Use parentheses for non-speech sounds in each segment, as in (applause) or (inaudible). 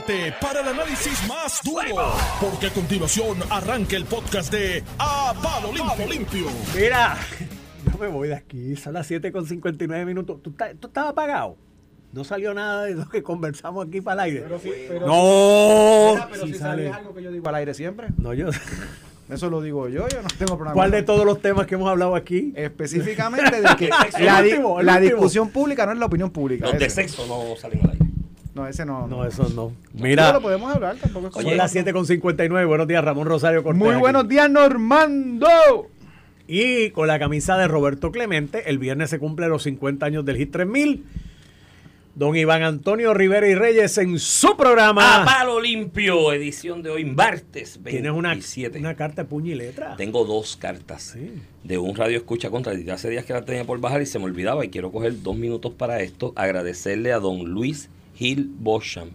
prepárate para el análisis más duro, porque a continuación arranca el podcast de A Palo Limpio. Mira, (laughs) no me voy de aquí, son las 7 con 59 minutos. ¿Tú, estás- tú estabas apagado? No salió nada de lo que conversamos aquí para el aire. no, pero sí si sale. sale algo que yo digo al aire siempre. No, yo. (laughs) Eso lo digo yo, yo no tengo problema. ¿Cuál de todos los temas que hemos hablado aquí? Específicamente de que (laughs) El la, di- último, el la último. discusión pública no es la opinión pública. Los de sexo no salen al aire. No, ese no. No, eso no. Mira, lo podemos hablar, tampoco es son las 7 con 59. Buenos días, Ramón Rosario Cortés. Muy aquí. buenos días, Normando. Y con la camisa de Roberto Clemente, el viernes se cumple los 50 años del Hit 3000. Don Iván Antonio Rivera y Reyes en su programa. A palo limpio, edición de hoy, martes 27. Tienes una, una carta de puño y letra. Tengo dos cartas Sí. de un radio escucha contra. Hace días que la tenía por bajar y se me olvidaba y quiero coger dos minutos para esto. Agradecerle a don Luis Gil Bosham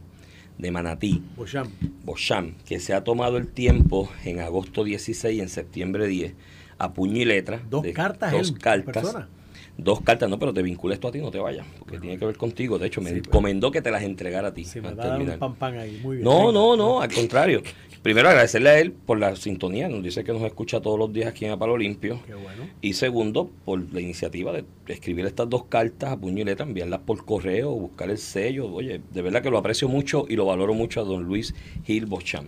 de Manatí. Bocham. Bosham, que se ha tomado el tiempo en agosto 16 y en septiembre 10 a puño y letra. Dos de- cartas Dos él, cartas. persona. Dos cartas, no, pero te vincula esto a ti, no te vayas, porque tiene que ver contigo. De hecho, me Sí, pero- recomendó que te las entregara a ti. Si me va a dar un pan pan ahí. Muy bien. No, Venga. no, no, al contrario. Primero, agradecerle a él por la sintonía. Nos dice que nos escucha todos los días aquí en A Palo Limpio. Qué bueno. Y segundo, por la iniciativa de escribir estas dos cartas a puño y letra, enviarlas por correo, buscar el sello. Oye, de verdad que lo aprecio mucho y lo valoro mucho a don Luis Gil Bocham.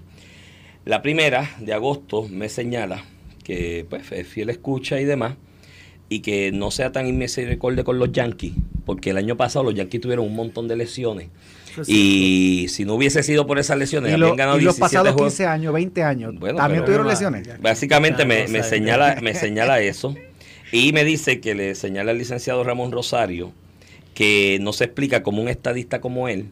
La primera de agosto me señala que pues, es fiel escucha y demás, y que no sea tan inmisericordia con los Yankees, porque el año pasado los Yankees tuvieron un montón de lesiones. Y si no hubiese sido por esas lesiones, Y, habían lo- ganado y los 17 pasados juegos. 15 años, 20 años, Bueno, también tuvieron lesiones. Básicamente me, señala, (laughs) me señala eso y me dice que le señala al licenciado Ramón Rosario que no se explica cómo un estadista como él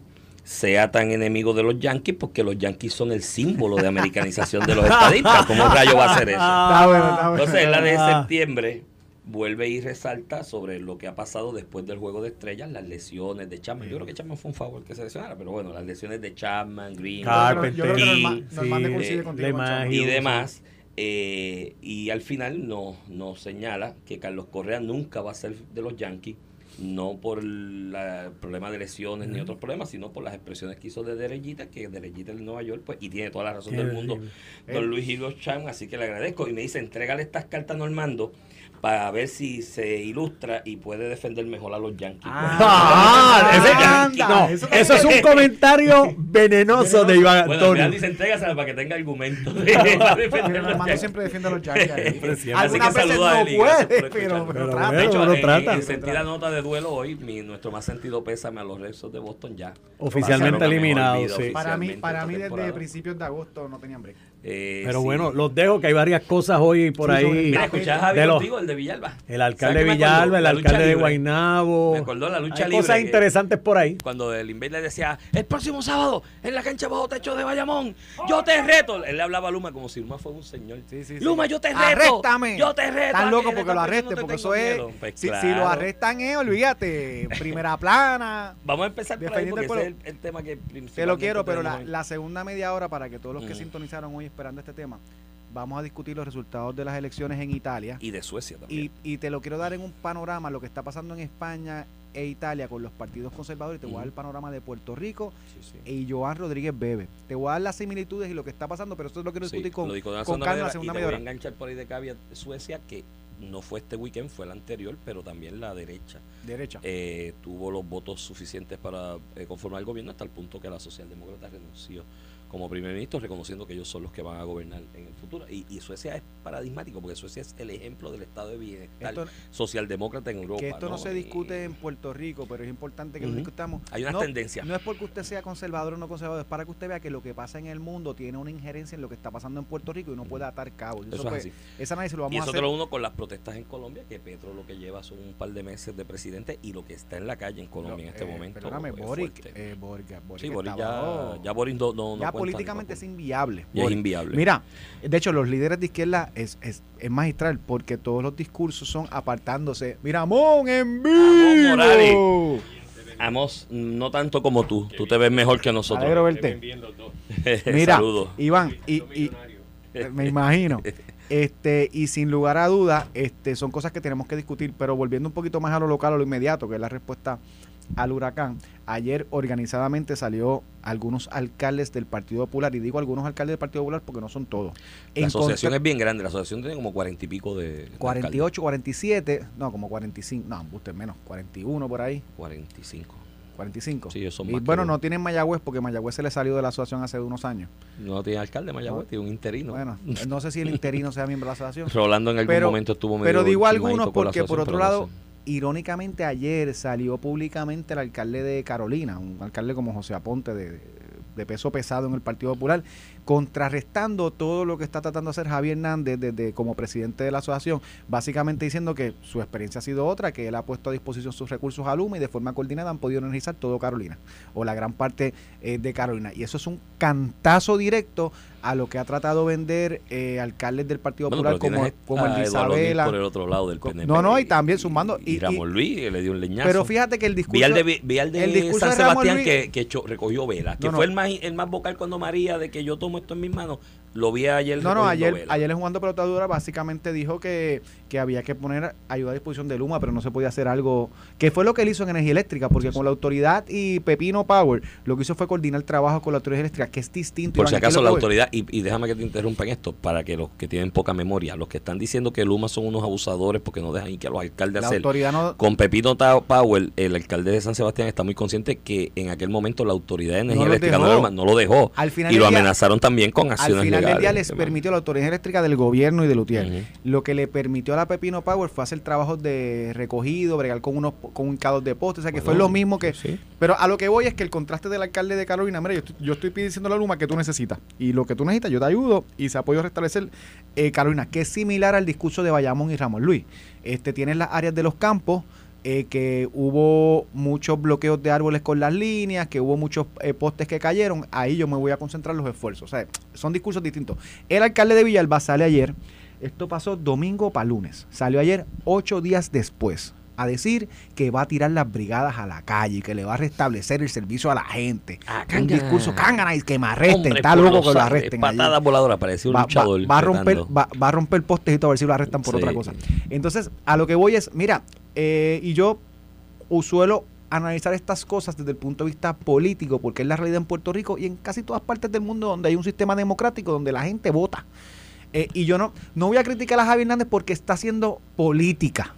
sea tan enemigo de los Yankees porque los Yankees son el símbolo de americanización de los (laughs) estadistas. ¿Cómo rayo va a ser eso? Está bueno, está bueno. Entonces, en la de septiembre vuelve y resalta sobre lo que ha pasado después del juego de estrellas, las lesiones de Chapman. Yo creo que Chapman fue un favor que se lesionara, pero bueno, las lesiones de Chapman, Green, Carpenter. Eh, y demás. eh, y al final nos no señala que Carlos Correa nunca va a ser de los Yankees, no por la- el problema de lesiones ni otros problemas, sino por las expresiones que hizo de Derechita, que Derechita en Nueva York, pues, y tiene toda la razón Qué del mundo, horrible. don Luis Gilbert Chan, así que le agradezco. Y me dice, entrégale estas cartas a Normando para ver si se ilustra y puede defender mejor a los Yankees. Ah, ese- Anda, no, eso- eso es un comentario (laughs) venenoso de Iván Bueno, Antonio. Antonio. dice, entrégasela para que tenga argumento. de- (laughs) siempre defiende a los Yankees. Siempre, (laughs) siempre. Algunas Así que veces saludo a no él puede, pero, pero Pero trata. bueno, De hecho, lo en- trata. en sentida nota de duelo hoy, mi, nuestro más sentido pésame a los Red Sox de Boston ya. Oficialmente eliminados, sí. Para mí, para mí desde temporada. principios de agosto no tenían break. Eh, Pero sí. bueno, los dejo que hay varias cosas hoy por Sí, ahí. Mira, escuché a Javi de los- contigo, el de Villalba. el ¿Sabes alcalde de? Villalba, el alcalde de libre. Guaynabo. Me acordó la lucha Hay libre cosas interesantes por ahí. Cuando el Invader le decía, el próximo sábado, en la cancha bajo techo de Bayamón, yo te reto. Él le hablaba a Luma como si Luma fuera un señor. Sí, sí, sí. Luma, yo te reto. ¡Arréstame! Yo te reto. Están locos que porque lo arresten, no porque eso es. Pues si, lo arrestan es, olvídate, (laughs) primera plana. Vamos a empezar por ahí porque el ese es el, el tema que Te lo quiero, pero la segunda media hora, para que todos los que Mm. sintonizaron hoy esperando este tema, vamos a discutir los resultados de las elecciones en Italia. Y de Suecia también. Y, y te lo quiero dar en un panorama, lo que está pasando en España e Italia con los partidos conservadores. Te voy a dar el panorama de Puerto Rico Sí, sí. y Joan Rodríguez Bebe. Te voy a dar las similitudes y lo que está pasando, pero esto es lo que quiero Sí, discutir con, con manera, la segunda media hora. enganchar por ahí de Cavia, Suecia, que no fue este weekend, fue el anterior, pero también la derecha Derecha. eh, tuvo los votos suficientes para eh, conformar el gobierno hasta el punto que la socialdemócrata renunció como primer ministro, reconociendo que ellos son los que van a gobernar en el futuro. Y, y Suecia es paradigmático, porque Suecia es el ejemplo del estado de bienestar Esto- socialdemócrata en Europa. que esto no, se Y- discute en Puerto Rico, pero es importante que lo discutamos. Hay unas no, tendencias. No es porque usted sea conservador o no conservador, es para que usted vea que lo que pasa en el mundo tiene una injerencia en lo que está pasando en Puerto Rico y no puede atar cabos. Eso es pues, así. Ese análisis lo vamos Y a eso hacer. te lo uno con las protestas en Colombia, que Petro lo que lleva son un par de meses de presidente y lo que está en la calle en Colombia en este Eh, momento. Perdóname, es Boric. eh, Boric, Boric sí, está ya, ya no, no, Ya políticamente es inviable. Es inviable. Mira, de hecho, los líderes de izquierda es, es, es magistral porque todos los discursos son apartándose. Mira, Mon en vivo. Amos, no tanto como tú. Tú te ves mejor que nosotros. Alegro verte. (laughs) Mira, Saludos. Iván, y, y- (laughs) me imagino. (laughs) Este, y sin lugar a dudas, este, son cosas que tenemos que discutir, pero volviendo un poquito más a lo local, a lo inmediato, que es la respuesta al huracán, ayer organizadamente salió algunos alcaldes del Partido Popular, y digo algunos alcaldes del Partido Popular porque no son todos. La asociación es bien grande, la asociación tiene como cuarenta y pico de... 48, 47, no, como 45, no, usted menos, 41 por ahí. 45. 45. Sí, son y bueno, no tienen Mayagüez porque Mayagüez se le salió de la asociación hace unos años. No tiene alcalde Mayagüez, tiene un interino. Bueno, no sé si el interino sea miembro de la asociación. (laughs) Rolando en algún momento estuvo medio Pero digo algunos porque por otro lado, irónicamente ayer salió públicamente el alcalde de Carolina, un alcalde como José Aponte de, de peso pesado en el Partido Popular, contrarrestando todo lo que está tratando de hacer Javier Hernández desde, como presidente de la asociación, básicamente diciendo que su experiencia ha sido otra, que él ha puesto a disposición sus recursos a Luma y de forma coordinada han podido energizar todo Carolina, o la gran parte eh, de Carolina. Y eso es un cantazo directo a lo que ha tratado de vender eh, alcaldes del Partido Popular como, como el de Isabela. Por el otro lado del PNP. No, no, y también sumando. Y, Ramón Luis le dio un leñazo. Pero fíjate que el discurso. Al de, el discurso San Sebastián que, que recogió velas, que fue el más, el más vocal cuando María de que yo tomo esto en mis manos lo vi ayer. No, no, ayer, ayer en jugando pelotadura básicamente dijo que, que, había que poner ayuda a disposición de Luma, pero no se podía hacer algo. que fue lo que él hizo en energía eléctrica? Porque con la autoridad y Pepino Power lo que hizo fue coordinar el trabajo con la autoridad eléctrica, que es distinto. Por si acaso, la autoridad, y, y, déjame que te interrumpa en esto, para que los que tienen poca memoria, los que están diciendo que Luma son unos abusadores porque no dejan que a los alcaldes la hacer. Autoridad no, con Pepino Power, el alcalde de San Sebastián está muy consciente que en aquel momento la autoridad de energía eléctrica no, lo dejó. y lo amenazaron también con acciones al final legales. Del día les permitió la autoridad eléctrica del gobierno y de Lutier. Lo que le permitió a la Pepino Power fue hacer trabajos de recogido, bregar con unos con hincados de postes, o sea que fue lo mismo que... Pero a lo que voy es que el contraste del alcalde de Carolina, mira, yo estoy, yo estoy pidiendo la Luma que tú necesitas. Y lo que tú necesitas, yo te ayudo y se apoyo a restablecer eh, Carolina, que es similar al discurso de Bayamón y Ramón Luis. Este, tienes las áreas de los campos, eh, que hubo muchos bloqueos de árboles con las líneas, que hubo muchos eh, postes que cayeron, ahí yo me voy a concentrar los esfuerzos. O sea, son discursos distintos. El alcalde de Villalba sale ayer, esto pasó domingo para lunes, salió ayer ocho días después a decir que va a tirar las brigadas a la calle y que le va a restablecer el servicio a la gente. Ah, un discurso cángana y que me arresten, está loco que lo arresten. Patada voladora, parece un va, luchador. Va, a romper, va, a romper postes y todo a ver si lo arrestan por otra cosa. Entonces, a lo que voy es, mira, eh, y yo suelo analizar estas cosas desde el punto de vista político, porque es la realidad en Puerto Rico y en casi todas partes del mundo donde hay un sistema democrático, donde la gente vota. Eh, y yo no, no voy a criticar a Javier Hernández porque está haciendo política.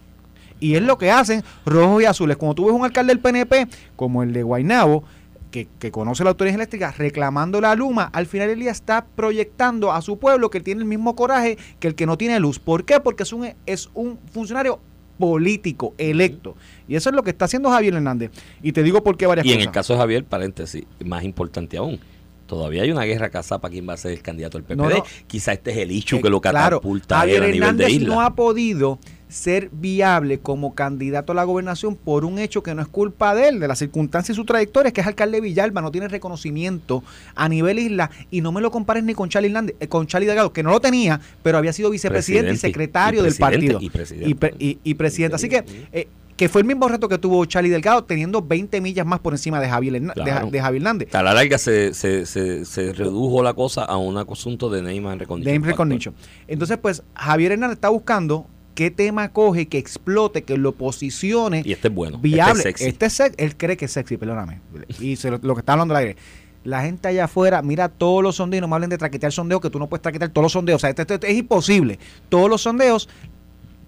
Y es lo que hacen rojos y azules. Cuando tú ves un alcalde del PNP, como el de Guainabo, que, conoce la autoridad eléctrica, reclamando la Luma, al final del día está proyectando a su pueblo que tiene el mismo coraje que el que no tiene luz. ¿Por qué? Porque es un, es un funcionario político electo. Y eso es lo que está haciendo Javier Hernández. Y te digo por qué varias cosas. Y en el caso de Javier, paréntesis, más importante aún, todavía hay una guerra casada para quién va a ser el candidato del PPD. Quizá este es el hecho eh, que lo catapulta Javier a nivel de isla. no ha podido ser viable como candidato a la gobernación por un hecho que no es culpa de él, de las circunstancias y su trayectoria, que es alcalde de Villalba, no tiene reconocimiento a nivel isla, y no me lo compares ni con Charlie Hernández, eh, con Charlie Delgado, que no lo tenía, pero había sido vicepresidente y secretario del partido. Y presidente. Y, presidente. Así que eh, que fue el mismo reto que tuvo Charlie Delgado, teniendo 20 millas más por encima de Javier, de, Javier Hernández. A la larga se, se, se, redujo la cosa a un asunto de name recognition. Name recognition. Entonces, pues, Javier Hernández está buscando qué tema coge, que explote, que lo posicione. Y este es bueno. Viable. Este es sexy. Este él cree que es sexy, perdóname. Y lo, que está hablando al aire. La gente allá afuera, mira todos los sondeos, no me hablen de traquetear sondeos, que tú no puedes traquetear todos los sondeos. O sea, esto es imposible. Todos los sondeos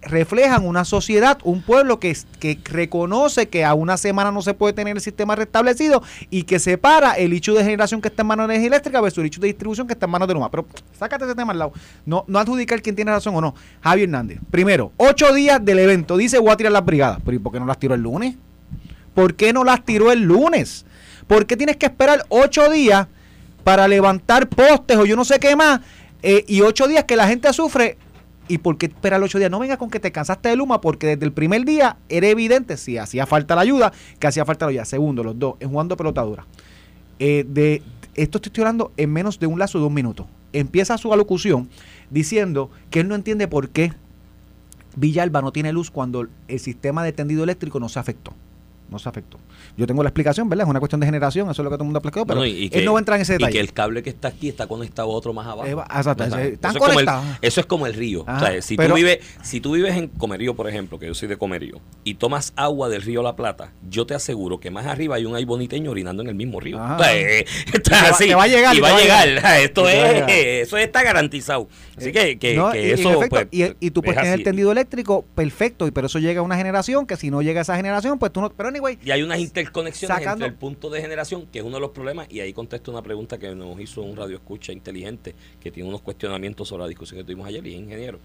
reflejan una sociedad, un pueblo que, que reconoce que a una semana no se puede tener el sistema restablecido y que separa el hecho de generación que está en manos de energía eléctrica versus el hecho de distribución que está en manos de Luma. Pero sácate ese tema al lado. No, no adjudicar quién tiene razón o no. Javier Hernández. Primero, ocho días del evento. Dice voy a tirar las brigadas. Pero ¿y por qué no las tiró el lunes? ¿Por qué no las tiró el lunes? ¿Por qué tienes que esperar ocho días para levantar postes o yo no sé qué más? Eh, y ocho días que la gente sufre ¿Y por qué esperar ocho días? No venga con que te cansaste de Luma, porque desde el primer día era evidente si hacía falta la ayuda, que hacía falta la ayuda. Segundo, los dos, en jugando pelotadura. Eh, de, esto estoy hablando en menos de un lazo de un minuto. Empieza su alocución diciendo que él no entiende por qué Villalba no tiene luz cuando el sistema de tendido eléctrico no se afectó. No se afectó. Yo tengo la explicación, ¿verdad? Es una cuestión de generación, eso es lo que todo el mundo ha explicado, pero No, y- y él que- no va a entrar en ese Y detalle. que el cable que está aquí está conectado a otro más abajo. Eh, exacto, están eso, es como el, conectados. eso es como el río. Ajá, o sea, si, pero- tú vives, si tú vives en Comerío, por ejemplo, que yo soy de Comerío, y tomas agua del río La Plata, yo te aseguro que más arriba hay un ay boniteño orinando en el mismo río. Ajá. O sea, eh, (laughs) esto es te va- así. te va a llegar, Y y va a va a llegar. llegar. Esto Y es, (laughs) eso está garantizado. Así que, que, No, que y- eso. efecto, pues, y, y tú es puedes tener el tendido eléctrico perfecto, y pero eso llega a una generación que si no llega a esa generación, pues tú no. Pero anyway, Y hay unas interconexiones Sacando- entre el punto de generación, que es uno de los problemas, y ahí contesto una pregunta que nos hizo un radio escucha inteligente, que tiene unos cuestionamientos sobre la discusión que tuvimos ayer, y es ingeniero.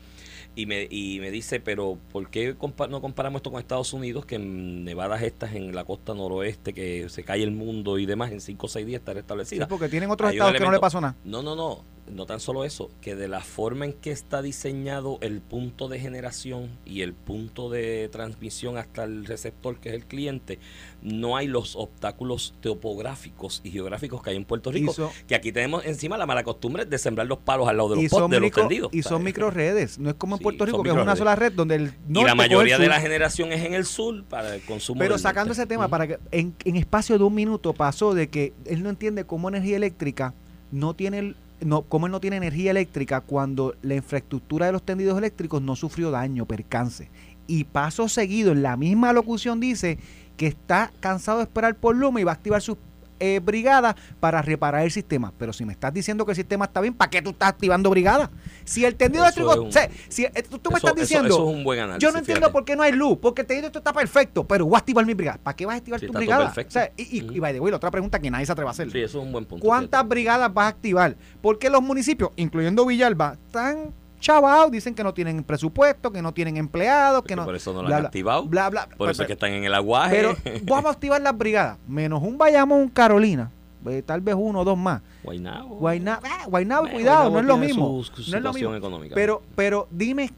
Y me, y me dice, pero ¿por qué compa- no comparamos esto con Estados Unidos, que en nevadas estas en la costa noroeste, que se cae el mundo y demás, en 5 o 6 días está sí, restablecida? porque tienen otros Hay estados que no le pasó nada. No, no, no. No tan solo eso, que de la forma en que está diseñado el punto de generación y el punto de transmisión hasta el receptor, que es el cliente, no hay los obstáculos topográficos y geográficos que hay en Puerto Rico. Y que aquí tenemos encima la mala costumbre de sembrar los palos al lado de Y los de los micro, tendidos. y son microredes, no es como en Sí, Puerto Rico, que es una sola red donde el Y norte la coge mayoría el de la generación es en el sur para el consumo. Pero sacando norte. ese tema, para que en, en espacio de un minuto pasó de que él no entiende cómo energía eléctrica no tiene el- no, cómo él no tiene energía eléctrica cuando la infraestructura de los tendidos eléctricos no sufrió daño, percance. Y paso seguido, en la misma locución dice que está cansado de esperar por Luma y va a activar sus eh, brigadas para reparar el sistema. Pero si me estás diciendo que el sistema está bien, ¿para qué tú estás activando brigadas? Si el tendido eléctrico, es un- o sea, si eh, tú, me estás diciendo, eso es un buen análisis, yo no entiendo fíjate. por qué no hay luz, porque el tendido está perfecto, pero voy a activar mi brigada. ¿Para qué vas a activar Sí, tu brigada? perfecto. O sea, y, y, Ujú. y by the way, la otra pregunta que nadie se atreve a hacer. Sí, eso es un buen punto. ¿Cuántas fíjate. brigadas vas a activar? Porque los municipios, incluyendo Villalba, están chavados, dicen que no tienen presupuesto, que no tienen empleados, que no. por eso no lo bla, han bla, activado. Bla, bla. Por Pues, eso es que están en el aguaje. Pero (laughs) vamos a activar las brigadas, menos un Bayamón, un Carolina, eh, tal vez uno o dos más. Guaynabo. Guaynabo, ah, Guaynabo, cuidado, no es lo mismo. su- su no es lo mismo. económica. Pero, pero dime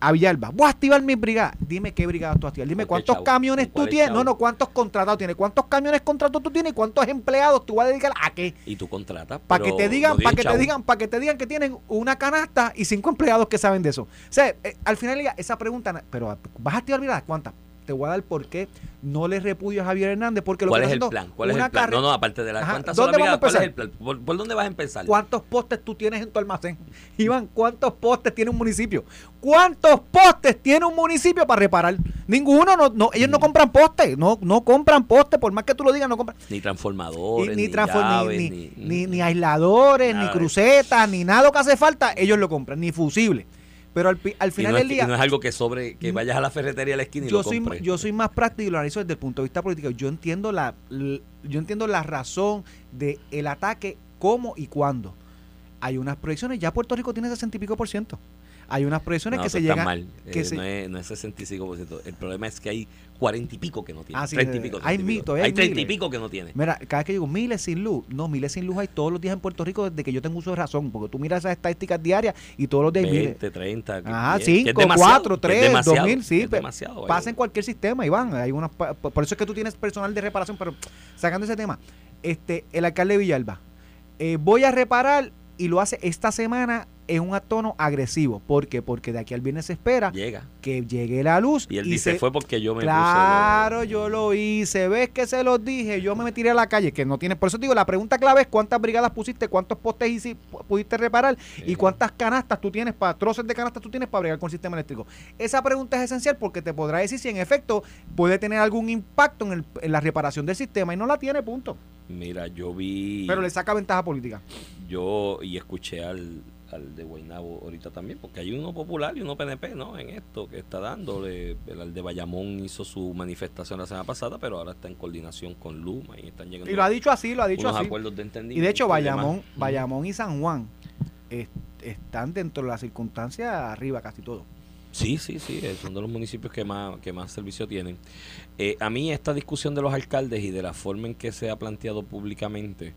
a Villalba, voy a activar mi brigada. Dime qué brigada tú vas a activar. Dime ¿Con qué cuántos chavo? camiones ¿Con tú tienes. No, no, cuántos contratados tienes. ¿Cuántos camiones contratados tú tienes y cuántos empleados tú vas a dedicar a qué? y tú contratas. Para que te digan, no para que te digan, para que te digan que tienen una canasta y cinco empleados que saben de eso. O sea, eh, al final del día, esa pregunta, pero vas a activar brigadas, ¿cuántas? Te voy a dar por qué no le repudio a Javier Hernández porque lo ¿Cuál que es el plan? ¿Cuál es una el plan? No, no, aparte de la Ajá, cuántas son ¿dónde las vamos a ¿cuál es el plan? ¿Por, por dónde vas a empezar? ¿Cuántos postes tú tienes en tu almacén? (laughs) Iván, ¿cuántos postes tiene un municipio? ¿Cuántos postes tiene un municipio para reparar? Ninguno, no, no, ellos no compran postes, no, no compran postes, por más que tú lo digas, no compran. Ni transformadores, ni, ni, llaves, ni, ni, ni- aisladores, Nada ni crucetas, ni nada que hace falta, ellos lo compran, ni fusibles. Pero al, al final no es, del que- día, no es algo que sobre que vayas a la ferretería a la esquina y yo lo soy, yo soy más práctico y lo analizo desde el punto de vista político. Yo entiendo la, yo entiendo la razón de el ataque, cómo y cuándo. Hay unas proyecciones, ya Puerto Rico tiene 60 y pico por ciento. Hay unas proyecciones no, que se llegan. mal. que Eh, se- no, es, no es 65%. El problema es que hay 40 y pico que no tienen. Ah, sí, 30 y pico. hay 30 y pico. mitos, hay Hay 30 y pico que no tienen. Mira, cada vez que digo miles sin luz, no, miles sin luz hay todos los días en Puerto Rico desde que yo tengo uso de razón, porque tú miras esas estadísticas diarias y todos los días hay miles. 20, 30. que- Ajá, que- que es 5, demasiado, 4, que es 3, demasiado, 2000, sí, demasiado, pasa en cualquier sistema, Iván. Hay unas, por eso es que tú tienes personal de reparación, pero sacando ese tema, este, el alcalde de Villalba, eh, voy a reparar y lo hace esta semana en un tono agresivo. ¿Por qué? Porque de aquí al viernes se espera Llega. que llegue la luz. Y él dice, se- fue porque yo me Claro, puse... yo lo hice. ¿Ves que se los dije? Yo me metí a la calle, que no tiene. Por eso te digo, la pregunta clave es cuántas brigadas pusiste, cuántos postes pudiste reparar y cuántas canastas tú tienes para, trozos de canastas tú tienes para bregar con el sistema eléctrico. Esa pregunta es esencial porque te podrá decir si en efecto puede tener algún impacto en, el- en la reparación del sistema y no la tiene, punto. Mira, yo vi... Pero le saca ventaja política. yo y escuché al, al de Guaynabo ahorita también, porque hay uno popular y uno PNP, ¿no? En esto que está dándole. El, de Bayamón hizo su manifestación la semana pasada, pero ahora está en coordinación con Luma y están llegando Y lo ha dicho así, lo ha dicho unos así. acuerdos de Y entendimiento. de hecho. Bayamón, Ujú. Bayamón y San Juan es- están dentro de las circunstancias arriba casi todo. Sí, sí, sí, eh, son de los municipios que más, que más servicio tienen. Eh, a mí esta discusión de los alcaldes y de la forma en que se ha planteado públicamente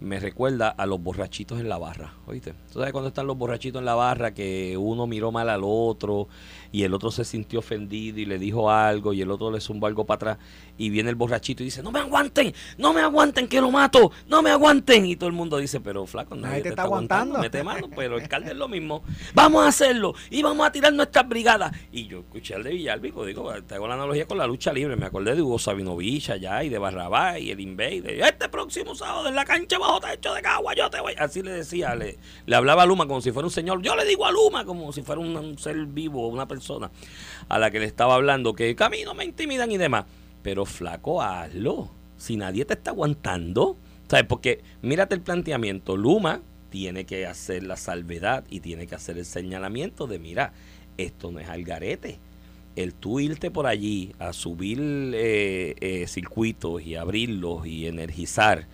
me recuerda a los borrachitos en la barra, ¿oíste? ¿Tú sabes cuando están los borrachitos en la barra que uno miró mal al otro y el otro se sintió ofendido y le dijo algo y el otro le zumbó algo para atrás. Y viene el borrachito y dice, no me aguanten, no me aguanten que lo mato, no me aguanten y todo el mundo dice, pero flaco, nadie, te, está aguantando, mete mano, pero el alcalde es lo mismo, vamos a hacerlo y vamos a tirar nuestras brigadas y yo escuché al de Villalbico, digo, te hago la analogía con la lucha libre, me acordé de Hugo Sabinovich allá y de Barrabás y el Invade, este próximo sábado en la cancha bajo techo de cagua, yo te voy. Así le decía, le, le hablaba a Luma como si fuera un señor. Yo le digo a Luma como si fuera un, ser vivo, una persona a la que le estaba hablando, que camino me intimidan y demás. Pero flaco, hazlo. Si nadie te está aguantando. ¿Sabes? Porque mírate el planteamiento. Luma tiene que hacer la salvedad y tiene que hacer el señalamiento de, mira, esto no es algarete el tú irte por allí a subir eh, eh, circuitos y abrirlos y energizar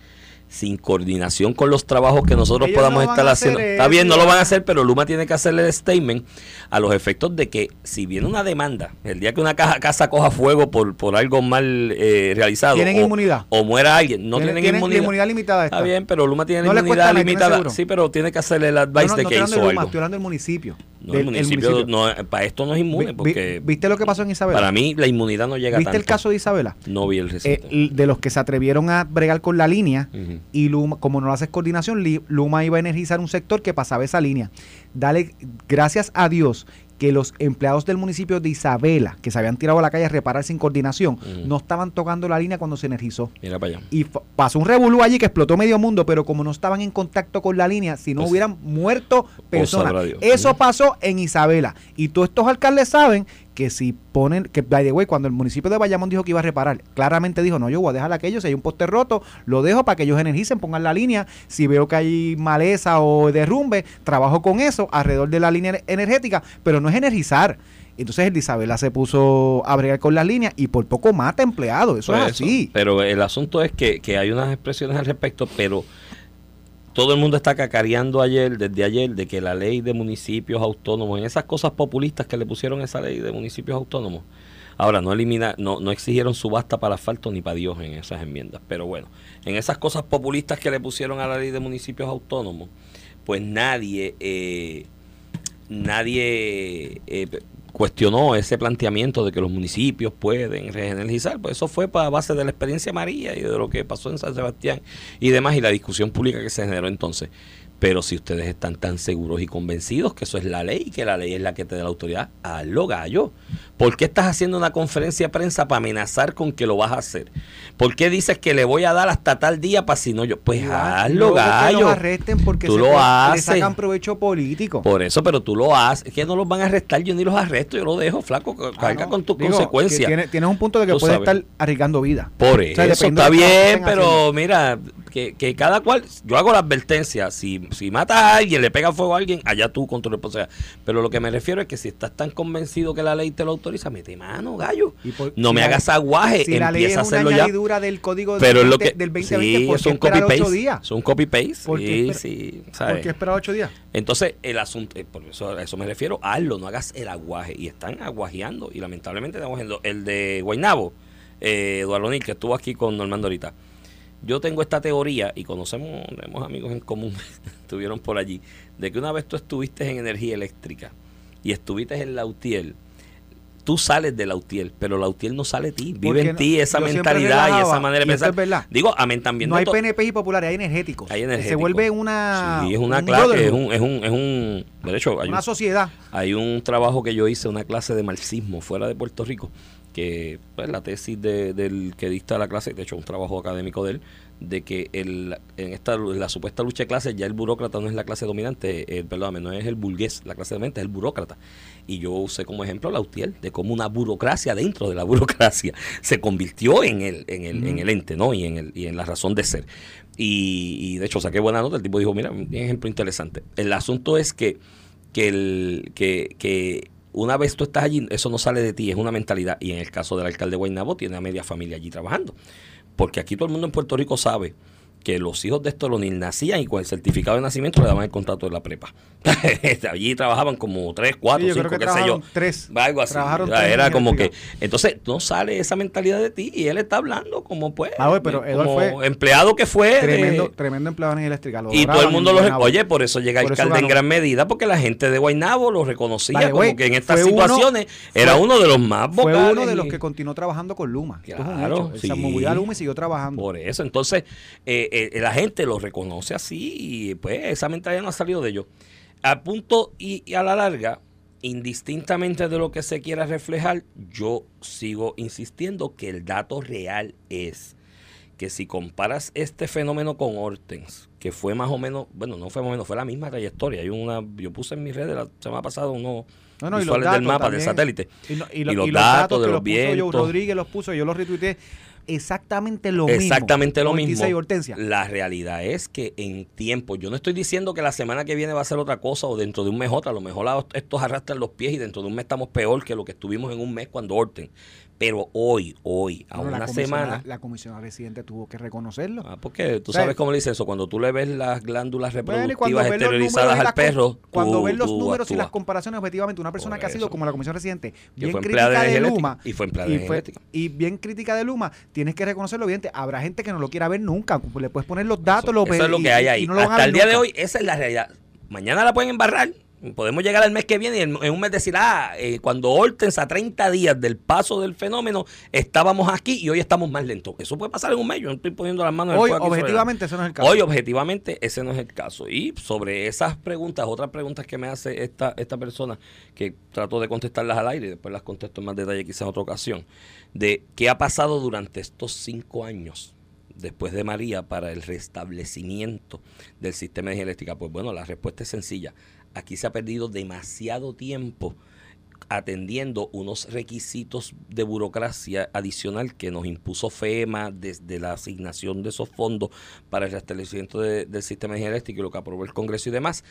sin coordinación con los trabajos que nosotros podamos estar haciendo. Está bien, no lo van a hacer, pero Luma tiene que hacerle el statement a los efectos de que si viene una demanda, el día que una caja, casa coja fuego por, por algo mal eh, realizado, tienen o, inmunidad. O muera alguien, no tienen, inmunidad. limitada. Está bien, pero Luma tiene inmunidad limitada. Sí, pero tiene que hacerle el advice de que hizo algo. Estoy hablando del municipio. No, el municipio, No, para esto no es inmune. Porque ¿Viste lo que pasó en Isabela? Para mí, la inmunidad no llega ¿Viste el caso de Isabela? No vi el reciente. Eh, de los que se atrevieron a bregar con la línea y Luma, como no haces coordinación, Luma iba a energizar un sector que pasaba esa línea. Dale, gracias a Dios que los empleados del municipio de Isabela, que se habían tirado a la calle a reparar sin coordinación, no estaban tocando la línea cuando se energizó. Mira para allá. Y pasó un revolú allí que explotó medio mundo, pero como no estaban en contacto con la línea, si no pues, hubieran muerto personas. Eso pasó en Isabela. Y todos estos alcaldes saben que si ponen, que by the way, cuando el municipio de Bayamón dijo que iba a reparar, claramente dijo, no, yo voy a dejar aquello, si hay un poste roto, lo dejo para que ellos energicen, pongan la línea, si veo que hay maleza o derrumbe, trabajo con eso alrededor de la línea energética, pero no es energizar. Entonces el de Isabela se puso a bregar con las líneas y por poco mata empleados, eso es pues así. Pero el asunto es que, que hay unas expresiones al respecto, pero todo el mundo está cacareando ayer, desde ayer, de que la ley de municipios autónomos, en esas cosas populistas que le pusieron esa ley de municipios autónomos, ahora no elimina, no, no exigieron subasta para asfalto ni para Dios en esas enmiendas, pero bueno, en esas cosas populistas que le pusieron a la ley de municipios autónomos, pues nadie, eh, nadie eh, cuestionó ese planteamiento de que los municipios pueden regeneralizar, pues eso fue para base de la experiencia María y de lo que pasó en San Sebastián y demás y la discusión pública que se generó entonces. Pero si ustedes están tan seguros y convencidos que eso es la ley, que la ley es la que te da la autoridad, hazlo gallo. ¿Por qué estás haciendo una conferencia de prensa para amenazar con que lo vas a hacer? ¿Por qué dices que le voy a dar hasta tal día para si no yo? Pues hazlo, gallo. Que los arresten porque tú lo haces. le sacan provecho político. Por eso, pero tú lo haces. Es que no los van a arrestar, yo ni los arresto, yo lo dejo, flaco. Ah, carga con tus consecuencias. Tienes, un punto de que puedes estar arriesgando vida. Por eso, está bien, pero mira, que, que, cada cual, yo hago la advertencia, si, si matas a alguien, le pega fuego a alguien, allá tú con tu responsabilidad. Pero lo que me refiero es que si estás tan convencido que la ley te lo autoriza, mete mano, gallo. no me hagas aguaje, si empieza a hacerlo ya. del código pero del, lo que, del 2020, sí, es un copy paste. Es un copy paste. ¿Por qué, sí, ¿Por qué esperar ocho días? Entonces, el asunto, eh, por eso, a eso me refiero, hazlo, no hagas el aguaje. Y están aguajeando. Y lamentablemente estamos el de Guaynabo, eh, Eduardo Nil, que estuvo aquí con Normando ahorita yo tengo esta teoría y conocemos, tenemos amigos en común, (laughs) estuvieron por allí, de que una vez tú estuviste en energía eléctrica y estuviste en Lautiel, tú sales de Lautiel, pero Lautiel no sale de ti, vive en ti esa mentalidad y esa manera de pensar. Digo, amén también. No hay PNP y populares, hay energéticos. Hay energéticos. Se vuelve una. Sí, es una clase, es un, es un, es un, de hecho, hay una sociedad. Hay un trabajo que yo hice, una clase de marxismo fuera de Puerto Rico, que pues, la tesis de, del que dicta la clase, de hecho un trabajo académico de él, de que el, en esta la supuesta lucha de clases ya el burócrata no es la clase dominante, eh, perdóname, no es el burgués la clase dominante, es el burócrata. Y yo usé como ejemplo la UTIEL, de cómo una burocracia dentro de la (laughs) burocracia se convirtió en el, en el, en el ente, ¿no? Y en, el, y en la razón de ser. Y, y de hecho saqué buena nota, el tipo dijo, mira, un ejemplo interesante. El asunto es que, que, el, que, que una vez tú estás allí, eso no sale de ti, es una mentalidad. Y en el caso del alcalde Guaynabo, tiene a media familia allí trabajando. Porque aquí todo el mundo en Puerto Rico sabe que los hijos de Estolonil nacían y con el certificado de nacimiento le daban el contrato de la prepa. (laughs) Allí trabajaban como tres, cuatro, cinco, qué sé yo. Tres. Algo así. Era como que. Entonces no sale esa mentalidad de ti y él está hablando como pues. Ah, pero como empleado que fue. Tremendo, tremendo empleado en eléctrica. y todo el mundo lo. Oye, por eso llega el alcalde en gran medida, porque la gente de Guaynabo lo reconocía como que en estas situaciones era uno de los más vocales. Fue uno de los que continuó trabajando con Luma. Claro, sí. Se movió a Luma y siguió trabajando. Por eso, entonces. Eh, eh, la gente lo reconoce así y pues esa mentalidad no ha salido de ellos. A punto y, a la larga, indistintamente de lo que se quiera reflejar, yo sigo insistiendo que el dato real es que si comparas este fenómeno con Hortens, que fue más o menos, bueno, no fue más o menos, fue la misma trayectoria. Hay una, yo puse en mis redes la semana pasada unos no, visuales del mapa del satélite. Y, los, datos, de los, vientos. Rodríguez los puso, yo los retuiteé exactamente lo mismo. Exactamente lo mismo. La realidad es que en tiempo, yo no estoy diciendo que la semana que viene va a ser otra cosa o dentro de un mes otra, a lo mejor estos arrastran los pies y dentro de un mes estamos peor que lo que estuvimos en un mes cuando Orten. Pero hoy, hoy, a una semana. La comisión residente tuvo que reconocerlo. Ah, porque tú sabes cómo le dice eso. Cuando tú le ves las glándulas reproductivas exteriorizadas al perro. Cuando ves los números y las comparaciones objetivamente, una persona que ha sido como la comisión residente, bien crítica de, Luma. Y fue empleada y, bien crítica de Luma, tienes que reconocerlo bien. Habrá gente que no lo quiera ver nunca. Le puedes poner los datos, eso, lo Eso es lo que hay ahí. Hasta el día de hoy, esa es la realidad. Mañana la pueden embarrar Podemos llegar al mes que viene y en, un mes decir, ah, eh, cuando Hortens a 30 días del paso del fenómeno estábamos aquí y hoy estamos más lentos. Eso puede pasar en un mes, yo no estoy poniendo las manos en el Hoy, objetivamente, ese no es el caso. Hoy, objetivamente, ese no es el caso. Y sobre esas preguntas, otras preguntas que me hace esta, esta persona, que trato de contestarlas al aire y después las contesto en más detalle quizás en otra ocasión, de qué ha pasado durante estos cinco años después de María para el restablecimiento del sistema de energía eléctrica? Pues bueno, la respuesta es sencilla aquí se ha perdido demasiado tiempo atendiendo unos requisitos de burocracia adicional que nos impuso FEMA desde la asignación de esos fondos para el restablecimiento del sistema energético y lo que aprobó el Congreso y demás,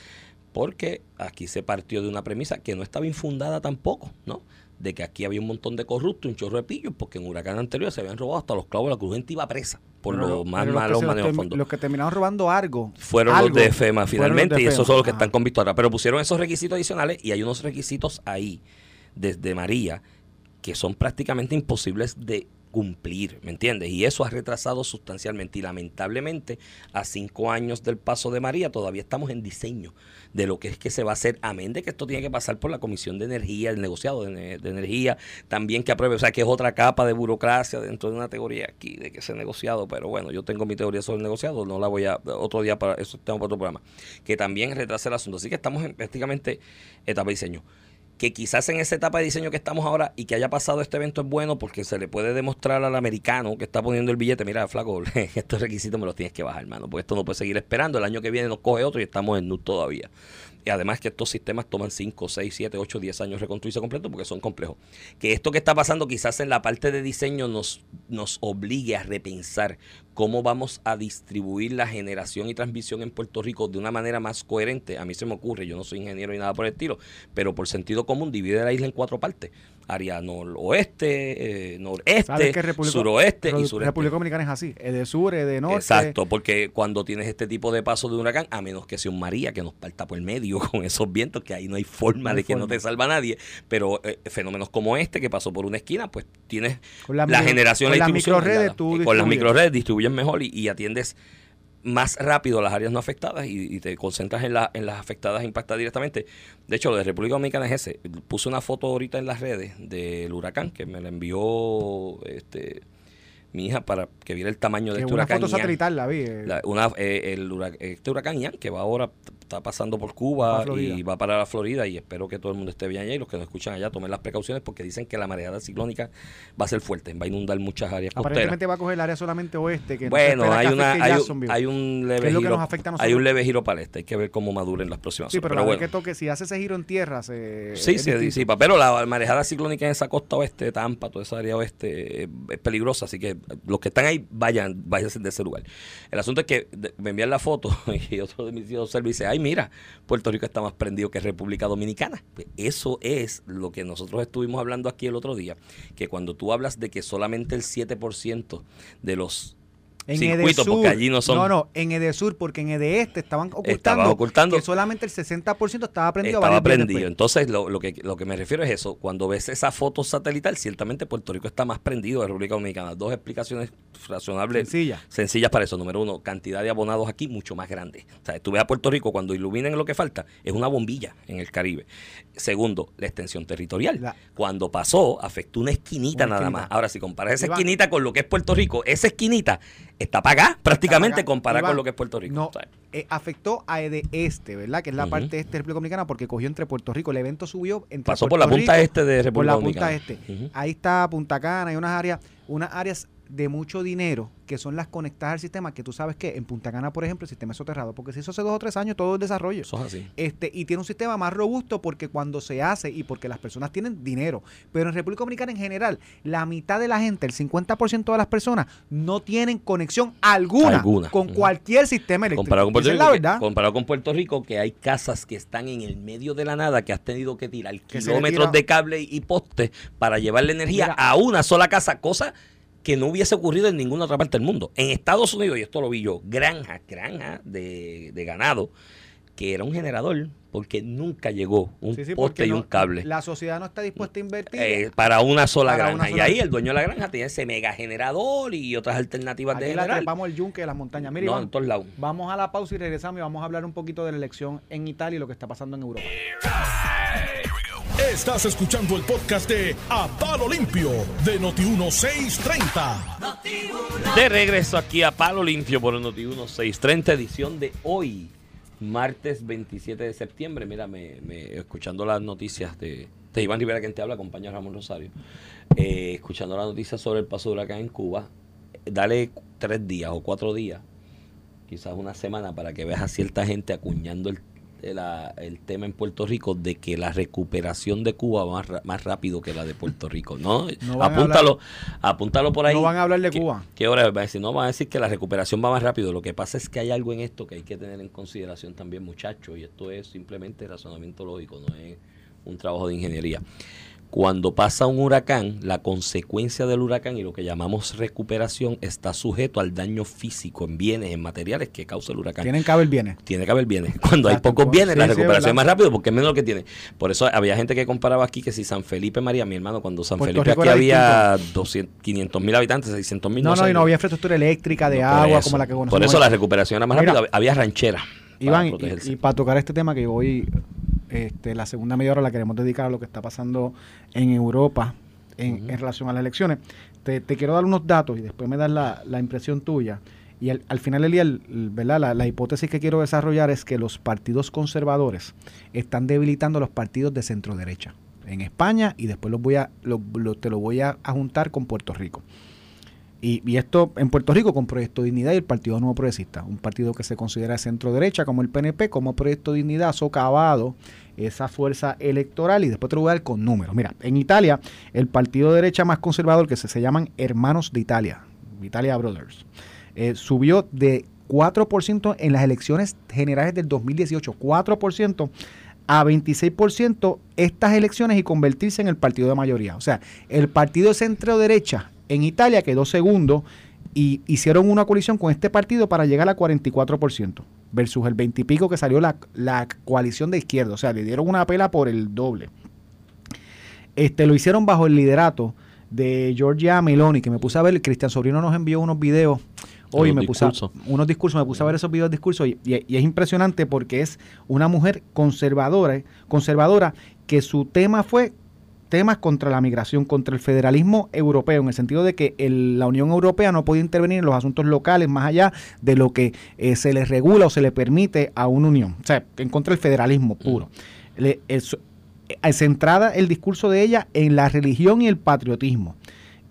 porque aquí se partió de una premisa que no estaba infundada tampoco, ¿no? De que aquí había un montón de corruptos, un chorro de pillos, porque en huracán anterior se habían robado hasta los clavos de la cruz, gente iba presa por lo más malos manejos de fondos. Los que terminaron robando algo. Fueron los de FEMA finalmente, y esos son los que están con ahora. Pero pusieron esos requisitos adicionales y hay unos requisitos ahí, desde María, que son prácticamente imposibles de cumplir, ¿me entiendes? Y eso ha retrasado sustancialmente. Y lamentablemente a cinco años del paso de María todavía estamos en diseño de lo que es que se va a hacer, amén de que esto tiene que pasar por la Comisión de Energía, el negociado de, Energía, también que apruebe, o sea que es otra capa de burocracia dentro de una teoría aquí de que ese negociado, pero bueno, yo tengo mi teoría sobre el negociado, no la voy a, otro día para eso tengo para otro programa, que también retrasa el asunto, así que estamos en prácticamente etapa de diseño que quizás en esa etapa de diseño que estamos ahora y que haya pasado este evento es bueno porque se le puede demostrar al americano que está poniendo el billete, mira, flaco, (laughs) estos requisitos me los tienes que bajar, hermano, porque esto no puede seguir esperando, el año que viene nos coge otro y estamos en NUT todavía. Y además que estos sistemas toman 5, 6, 7, 8, 10 años reconstruirse completo porque son complejos. Que esto que está pasando quizás en la parte de diseño nos, nos obligue a repensar cómo vamos a distribuir la generación y transmisión en Puerto Rico de una manera más coherente. A mí se me ocurre, yo no soy ingeniero ni nada por el estilo, pero por sentido común divide la isla en cuatro partes área noroeste, eh, noreste, suroeste y sureste. República Dominicana es así, es de sur, es de norte. Exacto, porque cuando tienes este tipo de paso de huracán, a menos que sea un María que nos parta por el medio (laughs) con esos vientos, que ahí no hay forma de que no te salva nadie, pero eh, fenómenos como este que pasó por una esquina, pues tienes la, generación, con la microredes, con las microredes distribuyes mejor y atiendes más rápido las áreas no afectadas y, te concentras en, la, en las afectadas impactadas directamente. De hecho, lo de República Dominicana es ese. Puse una foto ahorita en las redes del huracán que me la envió este mi hija para que viera el tamaño de este huracán. Una foto satelital la vi. Eh. una, eh, el este huracán Ian, que va ahora está pasando por Cuba y va para la Florida y espero que todo el mundo esté bien allá y los que nos escuchan allá tomen las precauciones porque dicen que la mareada ciclónica va a ser fuerte, va a inundar muchas áreas Aparentemente va a coger el área solamente oeste. Que bueno, hay, una, hay, un, leve giro, hay un leve giro para el este, hay que ver cómo madura en las próximas sí, pero, bueno. que toque, si hace ese giro en tierra se... Sí, sí, disipa, pero la marejada ciclónica en esa costa oeste, Tampa, toda esa área oeste es peligrosa, así que los que están ahí vayan, vayan de ese lugar. El asunto es que me envían la foto (laughs) y otro de mis hijos dice, ay mira, Puerto Rico está más prendido que República Dominicana. Pues eso es lo que nosotros estuvimos hablando aquí el otro día, que cuando tú hablas de que solamente el 7% de los En circuito, porque allí no son. No, no, en Edesur, porque en Edeste estaban ocultando, Estaban ocultando- que solamente el 60% estaba prendido. Estaba prendido. Entonces, lo, lo que, lo que me refiero es eso. Cuando ves esa foto satelital, ciertamente Puerto Rico está más prendido de República Dominicana. Dos explicaciones razonables, Sencilla. sencillas para eso. Número uno, cantidad de abonados aquí mucho más grande. O sea, tú ves a Puerto Rico cuando iluminen lo que falta, es una bombilla en el Caribe. Segundo, la extensión territorial. La- Cuando pasó, afectó una esquinita Una nada esquinita. más. Ahora, si comparas esa Iván- esquinita con lo que es Puerto Rico, esa esquinita está pagada prácticamente Acá, comparada con lo que es Puerto Rico. No, eh, afectó a de este, ¿verdad? Que es la parte este de República Dominicana, porque cogió entre Puerto Rico. El evento subió entre Pasó por la punta Rico, este de por República la punta Dominicana. este. Ahí está Punta Cana, hay unas áreas, unas áreas de mucho dinero que son las conectadas al sistema, que tú sabes que en Punta Cana, por ejemplo, el sistema es soterrado, porque se hizo hace dos o tres años todo el desarrollo. Eso es así. Este, y tiene un sistema más robusto porque cuando se hace y porque las personas tienen dinero. Pero en República Dominicana en general, la mitad de la gente, el 50% de las personas, no tienen conexión alguna, Alguna. con cualquier sistema eléctrico. Comparado con Puerto Esa es Rico, la que- verdad. comparado con Puerto Rico, que hay casas que están en el medio de la nada, que has tenido que tirar Que kilómetros de cable y postes para llevarle energía Mira. a una sola casa, cosa que no hubiese ocurrido en ninguna otra parte del mundo. En Estados Unidos, y esto lo vi yo, granja, granja de, de ganado, que era un generador, porque nunca llegó un Sí, sí, poste y no- un cable. La sociedad no está dispuesta a invertir. eh, para una sola Para granja. una y ahí el dueño de la granja tiene ese mega generador y otras alternativas de Aquí la generar. trepamos el yunque de las montañas. Mira, No, Iván, en todos lados. vamos a la pausa y regresamos y vamos a hablar un poquito de la elección en Italia y lo que está pasando en Europa. Estás escuchando el podcast de A Palo Limpio de Noti1630. De regreso aquí a Palo Limpio por el Noti 1630 edición de hoy, martes 27 de septiembre. Mira, me, me- escuchando las noticias de, Iván Rivera, quien te habla, compañero Ramón Rosario, eh, escuchando las noticias sobre el paso de huracán en Cuba, dale tres días o cuatro días, quizás una semana, para que veas a cierta gente acuñando el, el, ah, el tema en Puerto Rico de que la recuperación de Cuba va más, más rápido que la de Puerto Rico. ¿no? (laughs) Van apúntalo, apúntalo por ahí. No van a hablar de ¿Qué- Cuba. ¿Qué hora va a decir? No, van a decir que la recuperación va más rápido. Lo que pasa es que hay algo en esto que hay que tener en consideración también, muchachos, y esto es simplemente razonamiento lógico, no es un trabajo de ingeniería. Cuando pasa un huracán, la consecuencia del huracán y lo que llamamos recuperación está sujeto al daño físico en bienes, en materiales que causa el huracán Tienen que haber bienes. tiene que haber bienes. Cuando hay pocos bienes, Sí, la sí, recuperación es más rápido porque es menos lo que tiene. Por eso había gente que comparaba aquí que si San Felipe María, mi hermano, cuando San Puerto Felipe Rico aquí había 200, 500 mil habitantes, 600 mil. No, no, y no había infraestructura eléctrica, de agua, como la que conocemos. Por eso la recuperación era más Mira, rápida. Había ranchera. para Iván, y- protegerse. y, para tocar este tema que hoy, este, la segunda media hora la queremos dedicar a lo que está pasando en Europa en, en relación a las elecciones, te, te quiero dar unos datos y después me das la, la impresión tuya. Y al, al final del día, el- el- ¿verdad? La, la hipótesis que quiero desarrollar es que los partidos conservadores están debilitando a los partidos de centro derecha en España y después los voy a, lo- lo- te lo voy a, a juntar con Puerto Rico. Y, esto en Puerto Rico con Proyecto Dignidad y el Partido Nuevo Progresista, un partido que se considera centro derecha como el PNP, como Proyecto Dignidad ha socavado esa fuerza electoral y después te lo voy a dar con números. Mira, en Italia, el partido de derecha más conservador que se, se llaman Hermanos de Italia, Italia Brothers, eh, subió de 4% en las elecciones generales del 2018, 4% a 26% estas elecciones y convertirse en el partido de mayoría. O sea, el partido centro derecha en Italia quedó segundo y hicieron una coalición con este partido para llegar a 44% versus el 20 y pico que salió la, la coalición de izquierda. O sea, le dieron una pela por el doble. Este, lo hicieron bajo el liderato de Giorgia Meloni, que me puse a ver, Cristian Sobrino nos envió unos videos hoy, me puse a- unos discursos, me puse a ver esos videos discursos y, y- y es impresionante porque es una mujer conservadora, conservadora que su tema fue temas contra la migración, contra el federalismo europeo, en el sentido de que el- la Unión Europea no puede intervenir en los asuntos locales más allá de lo que eh, se le regula o se le permite a una unión. O sea, en contra del federalismo puro. Le- es- eh, centrada el discurso de ella en la religión y el patriotismo.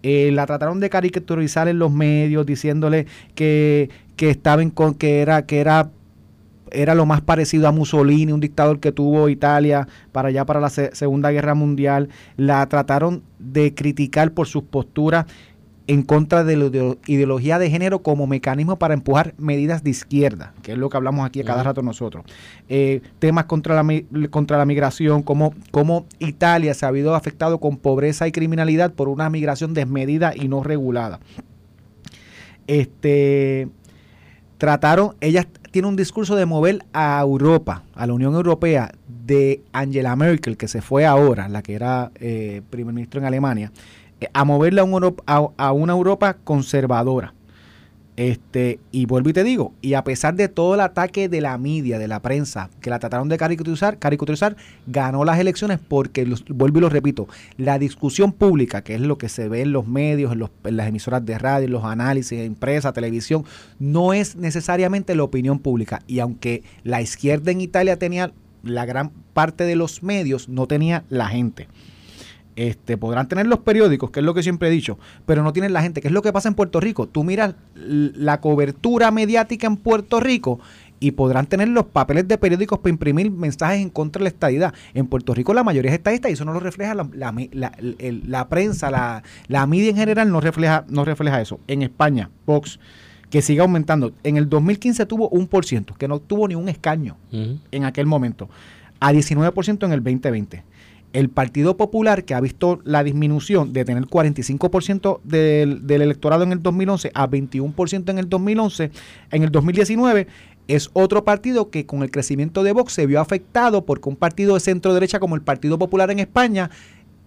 Eh, la trataron de caricaturizar en los medios diciéndole que, que estaba en con que era que era era lo más parecido a Mussolini, un dictador que tuvo Italia para allá para la se- Segunda Guerra Mundial. La trataron de criticar por sus posturas en contra de la ideo- ideología de género como mecanismo para empujar medidas de izquierda, que es lo que hablamos aquí a cada rato nosotros. Eh, temas contra la, contra la migración, como, como Italia se ha habido afectado con pobreza y criminalidad por una migración desmedida y no regulada. Este trataron, ella tiene un discurso de mover a Europa, a la Unión Europea, de Angela Merkel, que se fue ahora, la que era eh, primer ministro en Alemania, eh, a moverla a una Europa conservadora. Este, y vuelvo y te digo, y a pesar de todo el ataque de la media, de la prensa, que la trataron de caricaturizar, caricaturizar ganó las elecciones porque, vuelvo y lo repito, la discusión pública, que es lo que se ve en los medios, en, en las emisoras de radio, en los análisis, en prensa, televisión, no es necesariamente la opinión pública. Y aunque la izquierda en Italia tenía la gran parte de los medios, no tenía la gente. Este, podrán tener los periódicos, que es lo que siempre he dicho, pero no tienen la gente. ¿Qué es lo que pasa en Puerto Rico? Tú miras la cobertura mediática en Puerto Rico y podrán tener los papeles de periódicos para imprimir mensajes en contra de la estadidad. En Puerto Rico la mayoría es estadista y eso no lo refleja la, la, prensa, la, la, media en general no refleja, no refleja eso. En España, Vox, que sigue aumentando. En el 2015 tuvo un por ciento, que no tuvo ni un escaño en aquel momento, a 19% en el 2020 el Partido Popular, que ha visto la disminución de tener 45% del, del electorado en el 2011 a 21% en el 2011, en el 2019, es otro partido que con el crecimiento de Vox se vio afectado porque un partido de centro derecha como el Partido Popular en España,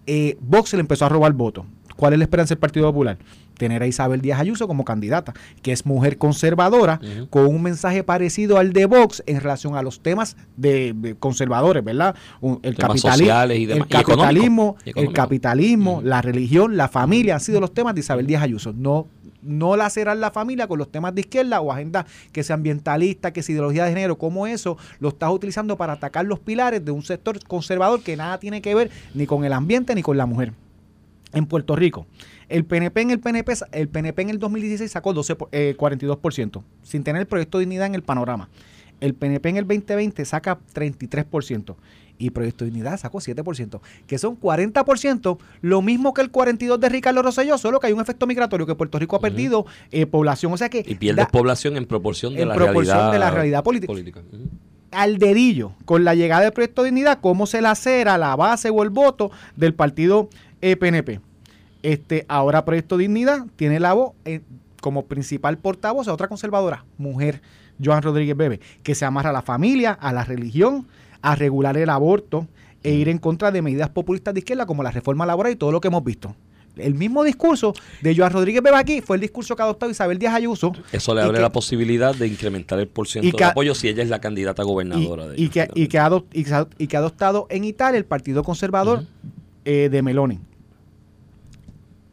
eh, Vox le empezó a robar votos. ¿Cuál es la esperanza del Partido Popular? Tener a Isabel Díaz Ayuso como candidata, que es mujer conservadora, con un mensaje parecido al de Vox en relación a los temas de, conservadores, ¿verdad? el, el capitalismo, el capitalismo, la religión, la familia han sido los temas de Isabel Díaz Ayuso. No no lacerar la familia con los temas de izquierda o agenda que sea ambientalista, que sea ideología de género, como eso lo estás utilizando para atacar los pilares de un sector conservador que nada tiene que ver ni con el ambiente ni con la mujer en Puerto Rico. El PNP en el PNP, el PNP en el 2016 sacó 12, 42%, eh, sin tener el proyecto de dignidad en el panorama. El PNP en el 2020 saca 33% y Proyecto de Dignidad sacó 7%, que son 40%, lo mismo que el 42% de Ricardo Rosselló, solo que hay un efecto migratorio que Puerto Rico ha perdido eh, población, o sea que... Y pierde población en proporción de, la, proporción realidad de la realidad política. Al dedillo, con la llegada del Proyecto de Dignidad, cómo se lacera la base o el voto del partido PNP. Este, ahora Proyecto Dignidad tiene la voz eh, como principal portavoz a otra conservadora, mujer, Joan Rodríguez Bebe, que se amarra a la familia, a la religión, a regular el aborto e ir en contra de medidas populistas de izquierda como la reforma laboral y todo lo que hemos visto. El mismo discurso de Joan Rodríguez Bebe aquí fue el discurso que ha adoptado Isabel Díaz Ayuso. Eso le abre la posibilidad de incrementar el porcentaje de apoyo si ella es la candidata gobernadora. Y, que, y, que, ha adoptado en Italia el Partido Conservador eh, de Meloni.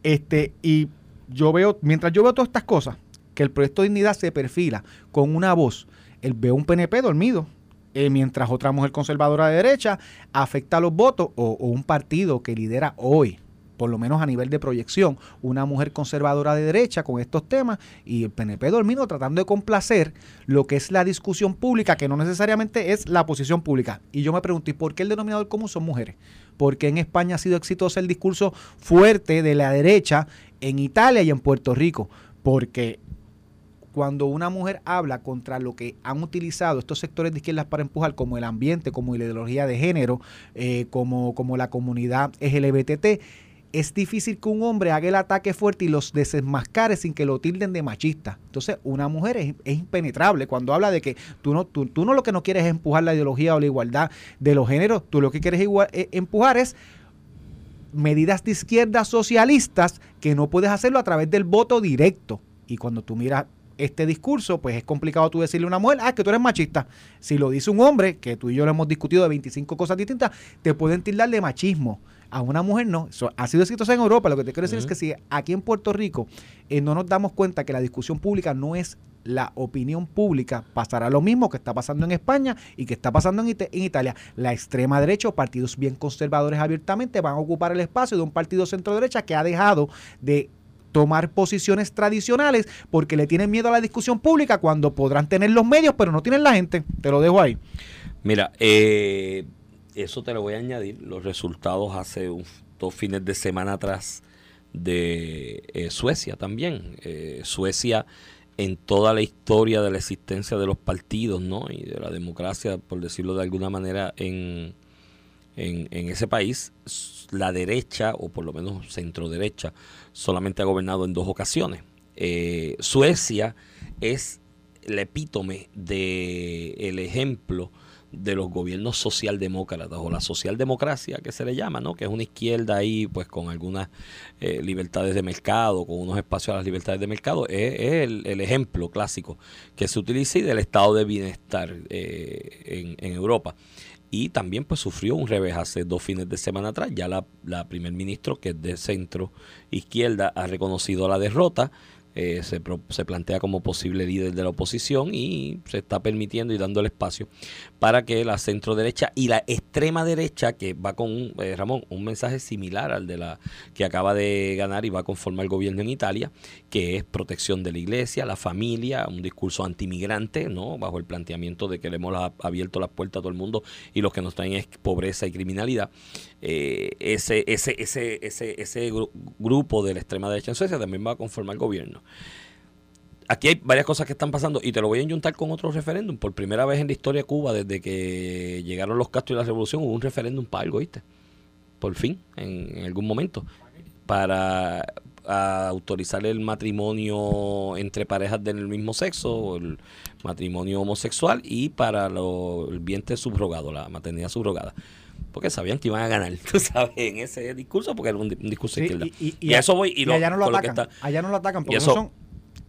Este, y yo veo, mientras yo veo todas estas cosas, que el proyecto de dignidad se perfila con una voz, él ve un PNP dormido, eh, mientras otra mujer conservadora de derecha afecta los votos, o, un partido que lidera hoy, por lo menos a nivel de proyección, una mujer conservadora de derecha con estos temas y el PNP dormido tratando de complacer lo que es la discusión pública, que no necesariamente es la posición pública. Y yo me pregunto, ¿y por qué el denominador común son mujeres? porque en España ha sido exitoso el discurso fuerte de la derecha en Italia y en Puerto Rico, porque cuando una mujer habla contra lo que han utilizado estos sectores de izquierdas para empujar, como el ambiente, como la ideología de género, eh, como, como la comunidad LGBT, es difícil que un hombre haga el ataque fuerte y los desenmascare sin que lo tilden de machista. Entonces, una mujer es, impenetrable cuando habla de que tú no, tú, no lo que no quieres es empujar la ideología o la igualdad de los géneros, tú lo que quieres igual, eh, empujar es medidas de izquierda socialistas que no puedes hacerlo a través del voto directo. Y cuando tú miras este discurso, pues es complicado tú decirle a una mujer, ah, que tú eres machista. Si lo dice un hombre, que tú y yo lo hemos discutido de 25 cosas distintas, te pueden tildar de machismo a una mujer no. ha sido exitosa en Europa. Lo que te quiero decir es que si aquí en Puerto Rico eh, no nos damos cuenta que la discusión pública no es la opinión pública, pasará lo mismo que está pasando en España y que está pasando en, en Italia. La extrema derecha o partidos bien conservadores abiertamente van a ocupar el espacio de un partido centro derecha que ha dejado de tomar posiciones tradicionales porque le tienen miedo a la discusión pública cuando podrán tener los medios pero no tienen la gente. Te lo dejo ahí. Mira, eh, eso te lo voy a añadir, los resultados hace dos fines de semana atrás de eh, Suecia también. Eh, Suecia en toda la historia de la existencia de los partidos ¿no? y de la democracia, por decirlo de alguna manera, en, en, en ese país, la derecha, o por lo menos centro derecha, solamente ha gobernado en dos ocasiones. Eh, Suecia es el epítome del el ejemplo de los gobiernos socialdemócratas o la socialdemocracia que se le llama, ¿no? que es una izquierda ahí pues con algunas eh, libertades de mercado, con unos espacios a las libertades de mercado, es, el, ejemplo clásico que se utiliza y del estado de bienestar eh, en, Europa. Y también pues sufrió un revés hace dos fines de semana atrás. Ya la, la primer ministro, que es de centro izquierda, ha reconocido la derrota eh, se, se, plantea como posible líder de la oposición y se está permitiendo y dando el espacio para que la centro derecha y la extrema derecha, que va con, eh, Ramón, un mensaje similar al de la que acaba de ganar y va a conformar el gobierno en Italia, que es protección de la iglesia, la familia, un discurso antimigrante, ¿no? bajo el planteamiento de que le hemos abierto las puertas a todo el mundo y los que nos traen es pobreza y criminalidad. Eh, ese, ese, ese, ese, ese grupo de la extrema derecha en Suecia también va a conformar gobierno. Aquí hay varias cosas que están pasando y te lo voy a juntar con otro referéndum. Por primera vez en la historia de Cuba, desde que llegaron los Castro y la revolución, hubo un referéndum para algo, ¿viste? Por fin, en, algún momento. Para autorizar el matrimonio entre parejas del mismo sexo, el matrimonio homosexual y para el vientre subrogado, la maternidad subrogada porque sabían que iban a ganar, (laughs) tú sabes, en ese discurso, porque era un, discurso de Y, a eso voy. Y, allá no lo atacan. allá no lo atacan porque no son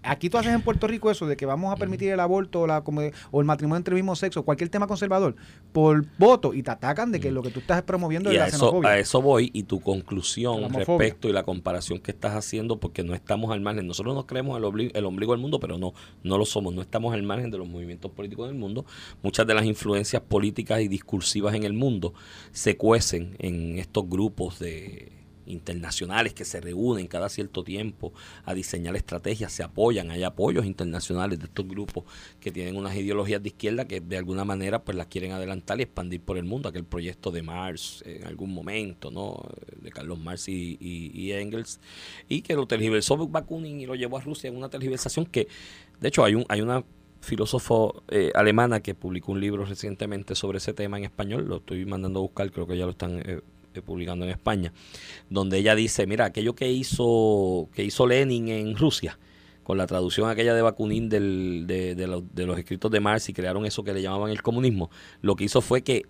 Aquí tú haces en Puerto Rico eso de que vamos a permitir el aborto o, la, o el matrimonio entre el mismo sexo, cualquier tema conservador, por voto y te atacan de que lo que tú estás promoviendo es la eso, A eso voy y tu conclusión respecto y la comparación que estás haciendo, porque no estamos al margen. Nosotros nos creemos el, ombligo, el ombligo del mundo, pero no, no lo somos. No estamos al margen de los movimientos políticos del mundo. Muchas de las influencias políticas y discursivas en el mundo se cuecen en estos grupos de internacionales que se reúnen cada cierto tiempo a diseñar estrategias, se apoyan, hay apoyos internacionales de estos grupos que tienen unas ideologías de izquierda que de alguna manera pues las quieren adelantar y expandir por el mundo, aquel proyecto de Marx en algún momento, ¿no? de Carlos Marx y, Engels, y que lo tergiversó Bakunin y lo llevó a Rusia en una tergiversación que, de hecho, hay un hay una filósofo eh, alemana que publicó un libro recientemente sobre ese tema en español, lo estoy mandando a buscar, creo que ya lo están eh, publicando en España, donde ella dice, mira, aquello que hizo, que hizo Lenin en Rusia, con la traducción aquella de Bakunin de, de los escritos de Marx y crearon eso que le llamaban el comunismo, lo que hizo fue que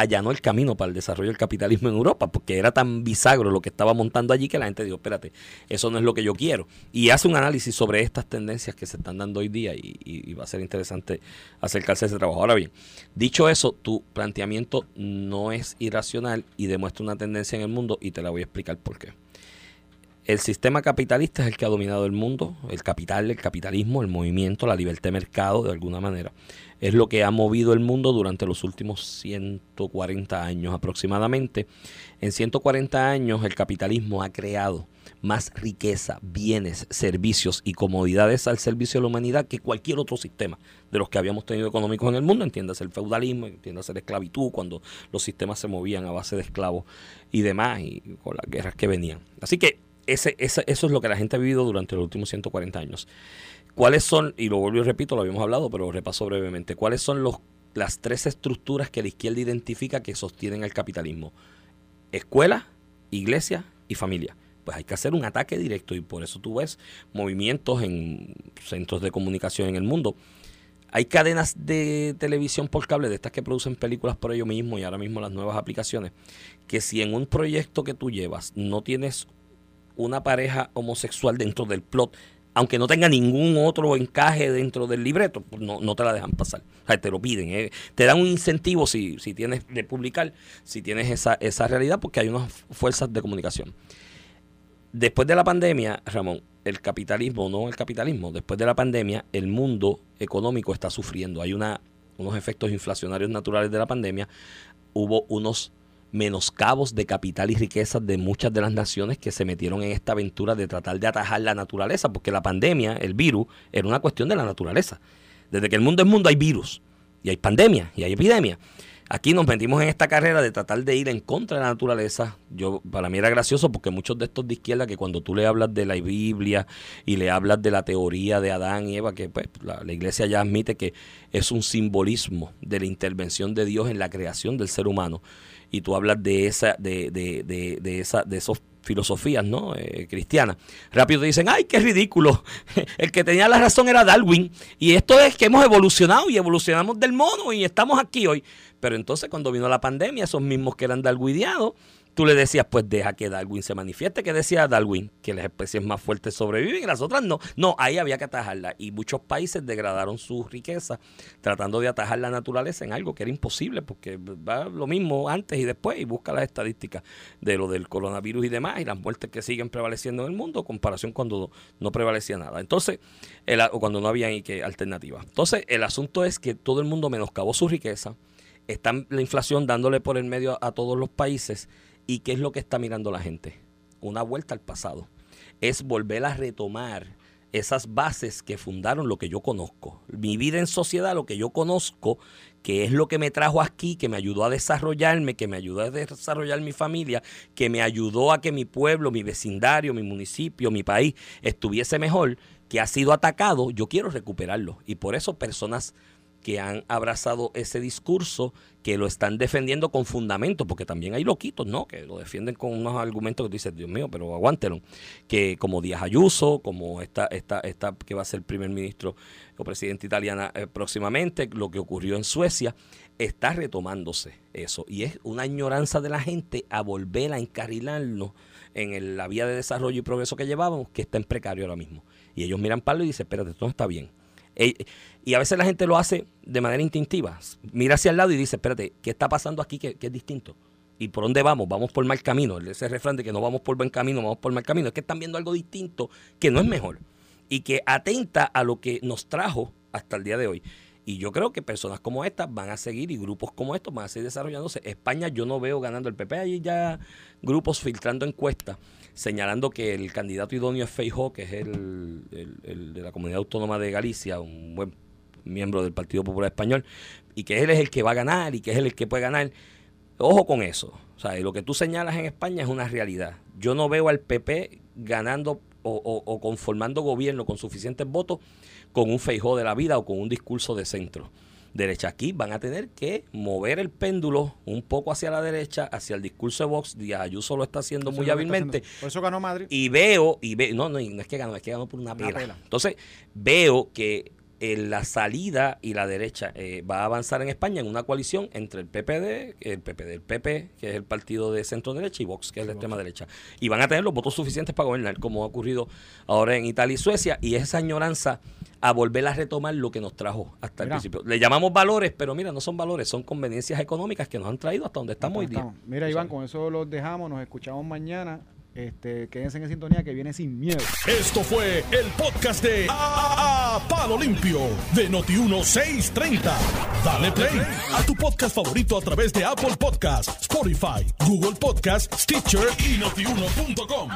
allanó el camino para el desarrollo del capitalismo en Europa, porque era tan bisagro lo que estaba montando allí que la gente dijo, espérate, eso no es lo que yo quiero. Y hace un análisis sobre estas tendencias que se están dando hoy día y, va a ser interesante acercarse a ese trabajo. Ahora bien, dicho eso, tu planteamiento no es irracional y demuestra una tendencia en el mundo y te la voy a explicar por qué. El sistema capitalista es el que ha dominado el mundo, el capital, el capitalismo, el movimiento, la libertad de mercado, de alguna manera es lo que ha movido el mundo durante los últimos 140 años aproximadamente. En 140 años el capitalismo ha creado más riqueza, bienes, servicios y comodidades al servicio de la humanidad que cualquier otro sistema de los que habíamos tenido económicos en el mundo, entiéndase el feudalismo, entiéndase la esclavitud, cuando los sistemas se movían a base de esclavos y demás, y con las guerras que venían. Así que ese, eso es lo que la gente ha vivido durante los últimos 140 años. ¿Cuáles son, y lo vuelvo y repito, lo habíamos hablado, pero repaso brevemente, cuáles son los, las tres estructuras que la izquierda identifica que sostienen el capitalismo? Escuela, iglesia y familia. Pues hay que hacer un ataque directo y por eso tú ves movimientos en centros de comunicación en el mundo. Hay cadenas de televisión por cable, de estas que producen películas por ello mismo y ahora mismo las nuevas aplicaciones, que si en un proyecto que tú llevas no tienes una pareja homosexual dentro del plot, aunque no tenga ningún otro encaje dentro del libreto, pues no, no te la dejan pasar. O sea, te lo piden. Eh. Te dan un incentivo si, si tienes de publicar, si tienes esa, esa realidad, porque hay unas fuerzas de comunicación. Después de la pandemia, Ramón, el capitalismo, no el capitalismo, después de la pandemia, el mundo económico está sufriendo. Hay una, unos efectos inflacionarios naturales de la pandemia. Hubo unos menoscabos de capital y riquezas de muchas de las naciones que se metieron en esta aventura de tratar de atajar la naturaleza, porque la pandemia, el virus, era una cuestión de la naturaleza. Desde que el mundo es mundo hay virus, y hay pandemia, y hay epidemia. Aquí nos metimos en esta carrera de tratar de ir en contra de la naturaleza. Yo para mí era gracioso porque muchos de estos de izquierda que cuando tú le hablas de la Biblia y le hablas de la teoría de Adán y Eva, que pues la, la iglesia ya admite que es un simbolismo de la intervención de Dios en la creación del ser humano y tú hablas de esa, de, de, de, de, esa, de esos filosofías ¿no? Eh, cristianas, rápido te dicen, ay, qué ridículo, (laughs) el que tenía la razón era Darwin, y esto es que hemos evolucionado y evolucionamos del mono y estamos aquí hoy. Pero entonces cuando vino la pandemia, esos mismos que eran darwinianos, tú le decías, pues deja que Darwin se manifieste. ¿Qué decía Darwin? Que las especies más fuertes sobreviven y las otras no. No, ahí había que atajarla. Y muchos países degradaron su riqueza tratando de atajar la naturaleza en algo que era imposible, porque va lo mismo antes y después, y busca las estadísticas de lo del coronavirus y demás, y las muertes que siguen prevaleciendo en el mundo, comparación cuando no prevalecía nada. Entonces, o cuando no había alternativa. Entonces, el asunto es que todo el mundo menoscabó su riqueza, está la inflación dándole por el medio a todos los países ¿Y qué es lo que está mirando la gente? Una vuelta al pasado. Es volver a retomar esas bases que fundaron lo que yo conozco. Mi vida en sociedad, lo que yo conozco, que es lo que me trajo aquí, que me ayudó a desarrollarme, que me ayudó a desarrollar mi familia, que me ayudó a que mi pueblo, mi vecindario, mi municipio, mi país estuviese mejor, que ha sido atacado, yo quiero recuperarlo. Y por eso personas que han abrazado ese discurso, que lo están defendiendo con fundamento, porque también hay loquitos, ¿no? Que lo defienden con unos argumentos que tú dices, Dios mío, pero aguántelo. Que como Díaz Ayuso, como esta, esta, esta que va a ser primer ministro o presidente italiana eh, próximamente, lo que ocurrió en Suecia, está retomándose eso. Y es una añoranza de la gente a volver a encarrilarnos en la vía de desarrollo y progreso que llevábamos, que está en precario ahora mismo. Y ellos miran Pablo y dicen, espérate, esto no está bien y a veces la gente lo hace de manera instintiva. Mira hacia el lado y dice, espérate, ¿qué está pasando aquí que, es distinto? ¿Y por dónde vamos? Vamos por mal camino. Ese refrán de que no vamos por buen camino, vamos por mal camino. Es que están viendo algo distinto que no es mejor y que atenta a lo que nos trajo hasta el día de hoy. Y yo creo que personas como estas van a seguir y grupos como estos van a seguir desarrollándose. España yo no veo ganando el PP. Hay ya grupos filtrando encuestas señalando que el candidato idóneo es Feijó, que es el, de la Comunidad Autónoma de Galicia, un buen miembro del Partido Popular Español, y que él es el que va a ganar y que es el que puede ganar. Ojo con eso. O sea, lo que tú señalas en España es una realidad. Yo no veo al PP ganando o, o conformando gobierno con suficientes votos con un Feijó de la vida o con un discurso de centro derecha. Aquí van a tener que mover el péndulo un poco hacia la derecha, hacia el discurso de Vox. Díaz Ayuso lo está haciendo muy hábilmente. Por eso ganó Madrid. Y veo, y veo, no, no, no es que ganó, es que ganó por una, pela. Entonces, veo que en la salida y la derecha eh, va a avanzar en España en una coalición entre el PPD, el PPD, el PP, que es el partido de centro derecha, y Vox, que es la extrema derecha. Y van a tener los votos suficientes para gobernar, como ha ocurrido ahora en Italia y Suecia, y esa añoranza a volver a retomar lo que nos trajo hasta el principio. Le llamamos valores, pero mira, no son valores, son conveniencias económicas que nos han traído hasta donde estamos hoy día. Mira, Iván, con eso los dejamos, nos escuchamos mañana. Este, quédense en sintonía que viene sin miedo. Esto fue el podcast de a, Palo Limpio de Noti1630. Dale play a tu podcast favorito a través de Apple Podcasts, Spotify, Google Podcasts, Stitcher y notiuno.com.